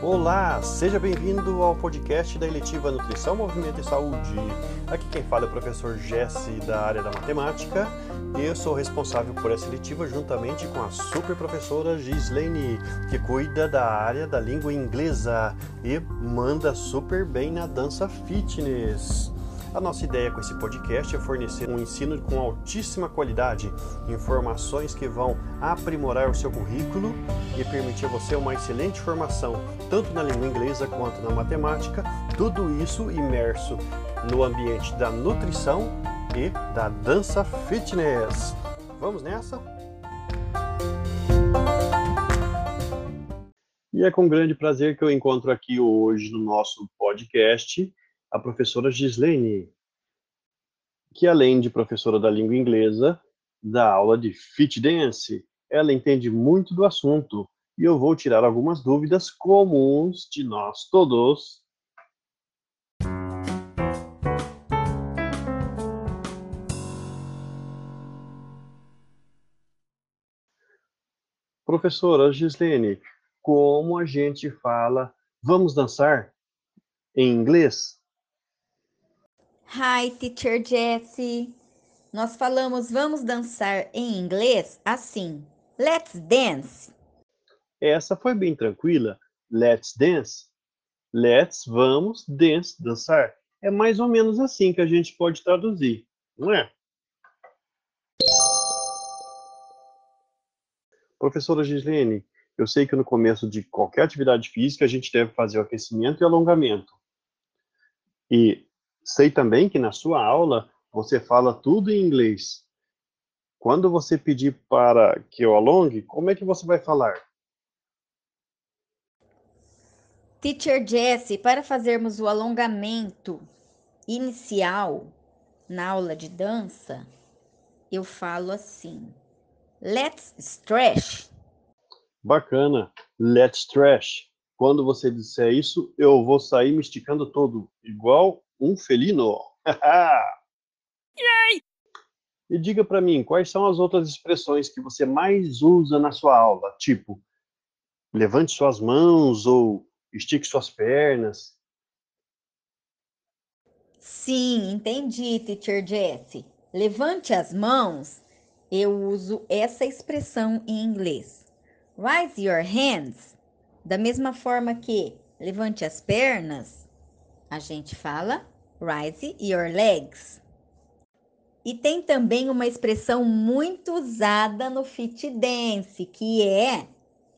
Olá, seja bem-vindo ao podcast da Eletiva Nutrição, Movimento e Saúde. Aqui quem fala é o professor Jesse da área da matemática. Eu sou responsável por essa eletiva juntamente com a super professora Gislaine, que cuida da área da língua inglesa e manda super bem na dança fitness. A nossa ideia com esse podcast é fornecer um ensino com altíssima qualidade, informações que vão aprimorar o seu currículo e permitir a você uma excelente formação, tanto na língua inglesa quanto na matemática, tudo isso imerso no ambiente da nutrição e da dança fitness. Vamos nessa? E é com grande prazer que eu encontro aqui hoje no nosso podcast a professora Gislaine, que além de professora da língua inglesa, dá aula de fit dance. Ela entende muito do assunto e eu vou tirar algumas dúvidas comuns de nós todos. Professora Gislene, como a gente fala vamos dançar em inglês? Hi, teacher Jessie. Nós falamos vamos dançar em inglês assim. Let's dance. Essa foi bem tranquila. Let's dance. Let's, vamos, dance, dançar. É mais ou menos assim que a gente pode traduzir, não é? Professora Gislene, eu sei que no começo de qualquer atividade física a gente deve fazer o aquecimento e alongamento. E Sei também que na sua aula você fala tudo em inglês. Quando você pedir para que eu alongue, como é que você vai falar? Teacher Jessie, para fazermos o alongamento inicial na aula de dança, eu falo assim: Let's stretch. Bacana. Let's stretch. Quando você disser isso, eu vou sair me esticando todo, igual um felino. E diga para mim, quais são as outras expressões que você mais usa na sua aula? Tipo, levante suas mãos ou estique suas pernas. Sim, entendi, teacher Jesse. Levante as mãos. Eu uso essa expressão em inglês. Raise your hands. Da mesma forma que levante as pernas, a gente fala rise your legs. E tem também uma expressão muito usada no fit dance, que é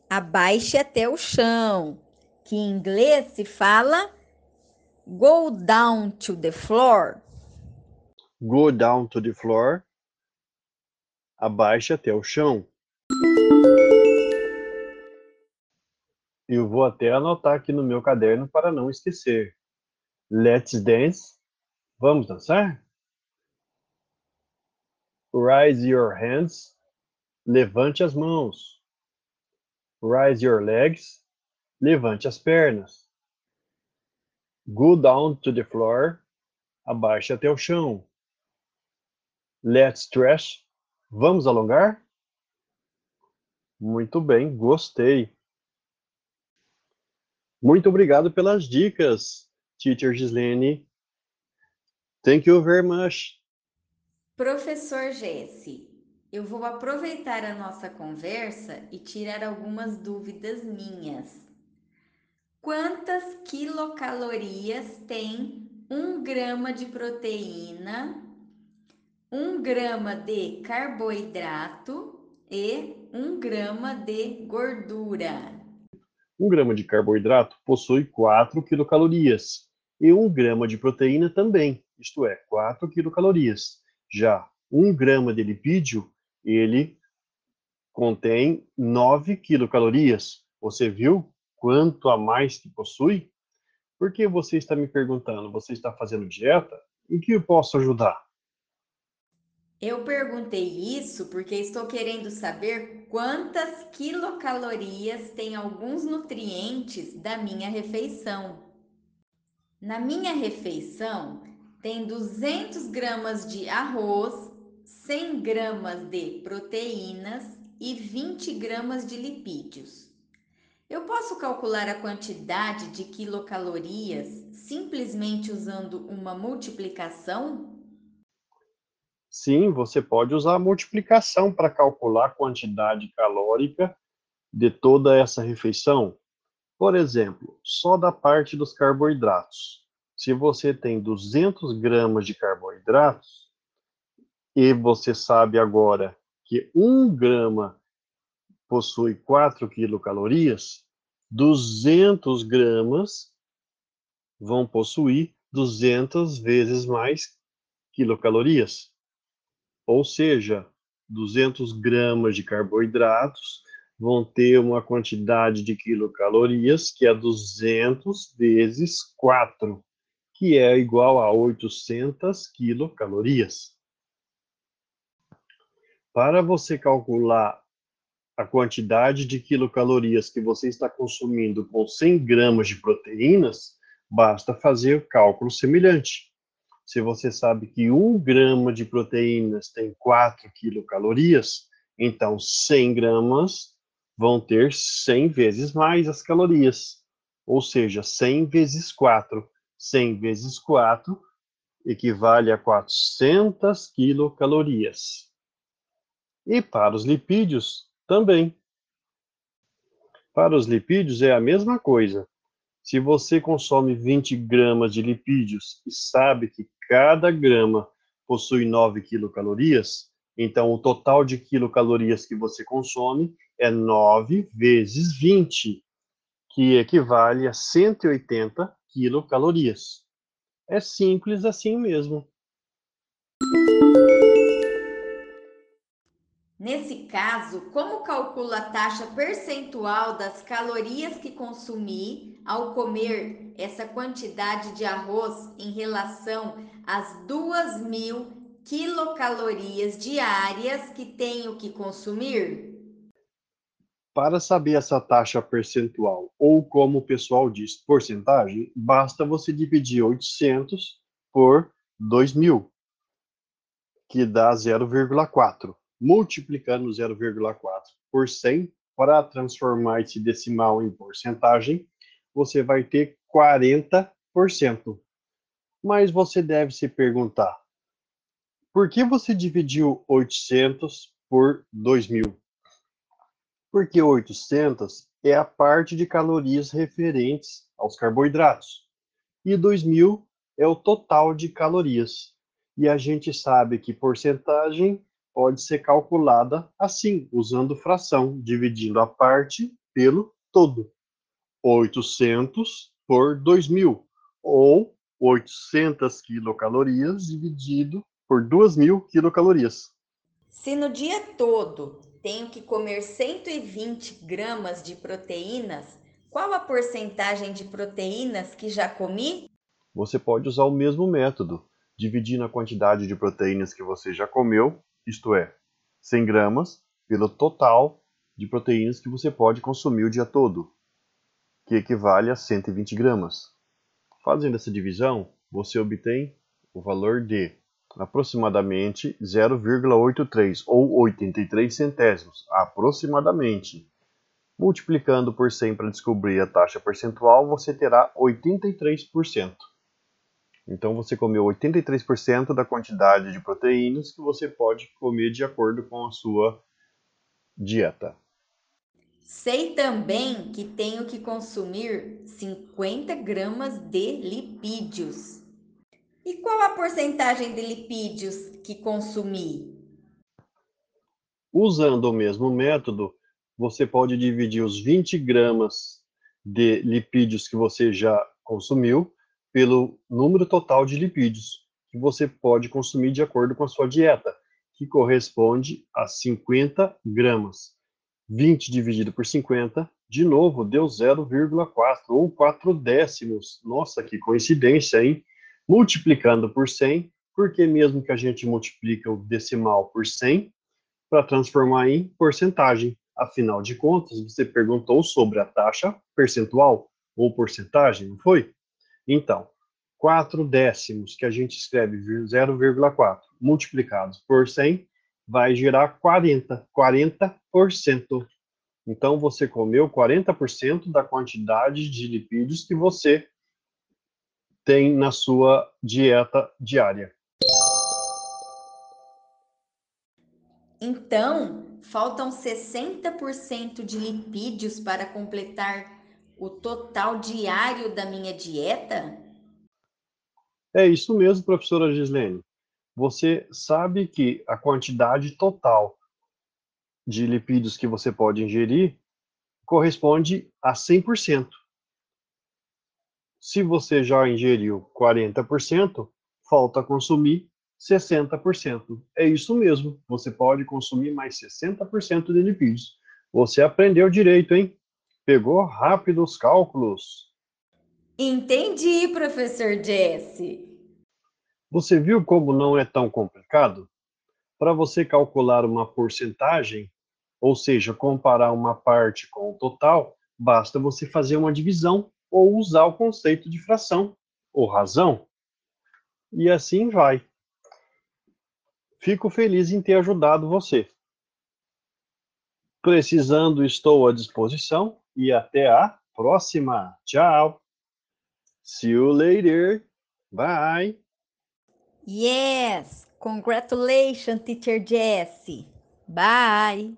abaixe até o chão, que em inglês se fala go down to the floor. Go down to the floor. Abaixe até o chão. Eu vou até anotar aqui no meu caderno para não esquecer. Let's dance. Vamos dançar? Raise your hands. Levante as mãos. Raise your legs. Levante as pernas. Go down to the floor. Abaixe até o chão. Let's stretch. Vamos alongar? Muito bem, gostei. Muito obrigado pelas dicas. Teacher Gislene. Thank you very much. Professor Jesse, eu vou aproveitar a nossa conversa e tirar algumas dúvidas minhas. Quantas quilocalorias tem um grama de proteína, um grama de carboidrato e um grama de gordura? Um grama de carboidrato possui 4 quilocalorias e 1 grama de proteína também, isto é, 4 quilocalorias. Já 1 grama de lipídio, ele contém 9 quilocalorias. Você viu quanto a mais que possui? Por que você está me perguntando? Você está fazendo dieta? Em que eu posso ajudar? Eu perguntei isso porque estou querendo saber quantas quilocalorias tem alguns nutrientes da minha refeição. Na minha refeição tem 200 gramas de arroz, 100 gramas de proteínas e 20 gramas de lipídios. Eu posso calcular a quantidade de quilocalorias simplesmente usando uma multiplicação? Sim, você pode usar a multiplicação para calcular a quantidade calórica de toda essa refeição. Por exemplo, só da parte dos carboidratos. Se você tem 200 gramas de carboidratos e você sabe agora que 1 grama possui 4 quilocalorias, 200 gramas vão possuir 200 vezes mais quilocalorias. Ou seja, 200 gramas de carboidratos vão ter uma quantidade de quilocalorias que é 200 vezes 4, que é igual a 800 quilocalorias. Para você calcular a quantidade de quilocalorias que você está consumindo com 100 gramas de proteínas, basta fazer o cálculo semelhante. Se você sabe que 1 grama de proteínas tem 4 quilocalorias, então 100 gramas vão ter 100 vezes mais as calorias. Ou seja, 100 vezes 4. 100 vezes 4 equivale a 400 quilocalorias. E para os lipídios, também. Para os lipídios é a mesma coisa. Se você consome 20 gramas de lipídios e sabe que cada grama possui 9 quilocalorias, então o total de quilocalorias que você consome é 9 vezes 20, que equivale a 180 quilocalorias. É simples assim mesmo. Nesse caso, como calcula a taxa percentual das calorias que consumi ao comer essa quantidade de arroz em relação às 2.000 quilocalorias diárias que tenho que consumir? Para saber essa taxa percentual, ou como o pessoal diz, porcentagem, basta você dividir 800 por 2.000, que dá 0,4 multiplicando 0,4 por 100 para transformar esse decimal em porcentagem, você vai ter 40%. Mas você deve se perguntar, por que você dividiu 800 por 2.000? Porque 800 é a parte de calorias referentes aos carboidratos e 2.000 é o total de calorias. E a gente sabe que porcentagem pode ser calculada assim, usando fração, dividindo a parte pelo todo. 800 por 2.000, ou 800 quilocalorias dividido por 2.000 quilocalorias. Se no dia todo tenho que comer 120 gramas de proteínas, qual a porcentagem de proteínas que já comi? Você pode usar o mesmo método, dividindo a quantidade de proteínas que você já comeu isto é, 100 gramas, pelo total de proteínas que você pode consumir o dia todo, que equivale a 120 gramas. Fazendo essa divisão, você obtém o valor de aproximadamente 0,83 ou 83 centésimos, aproximadamente. Multiplicando por 100 para descobrir a taxa percentual, você terá 83%. Então você comeu 83% da quantidade de proteínas que você pode comer de acordo com a sua dieta. Sei também que tenho que consumir 50 gramas de lipídios. E qual a porcentagem de lipídios que consumi? Usando o mesmo método, você pode dividir os 20 gramas de lipídios que você já consumiu pelo número total de lipídios que você pode consumir de acordo com a sua dieta, que corresponde a 50 gramas. 20 dividido por 50, de novo, deu 0,4 ou 4 décimos. Nossa, que coincidência, hein? Multiplicando por 100, porque mesmo que a gente multiplica o decimal por 100, para transformar em porcentagem. Afinal de contas, você perguntou sobre a taxa percentual ou porcentagem, não foi? Então, 4 décimos, que a gente escreve 0,4, multiplicados por 100, vai gerar 40, 40%. Então você comeu 40% da quantidade de lipídios que você tem na sua dieta diária. Então, faltam 60% de lipídios para completar o total diário da minha dieta? É isso mesmo, professora Gislene. Você sabe que a quantidade total de lipídios que você pode ingerir corresponde a 100%. Se você já ingeriu 40%, falta consumir 60%. É isso mesmo, você pode consumir mais 60% de lipídios. Você aprendeu direito, hein? Pegou rápido os cálculos. Entendi, professor Jesse. Você viu como não é tão complicado? Para você calcular uma porcentagem, ou seja, comparar uma parte com o total, basta você fazer uma divisão ou usar o conceito de fração ou razão. E assim vai. Fico feliz em ter ajudado você. Precisando, estou à disposição e até a próxima. Tchau. See you later. Bye. Yes. Congratulations, teacher Jessie. Bye.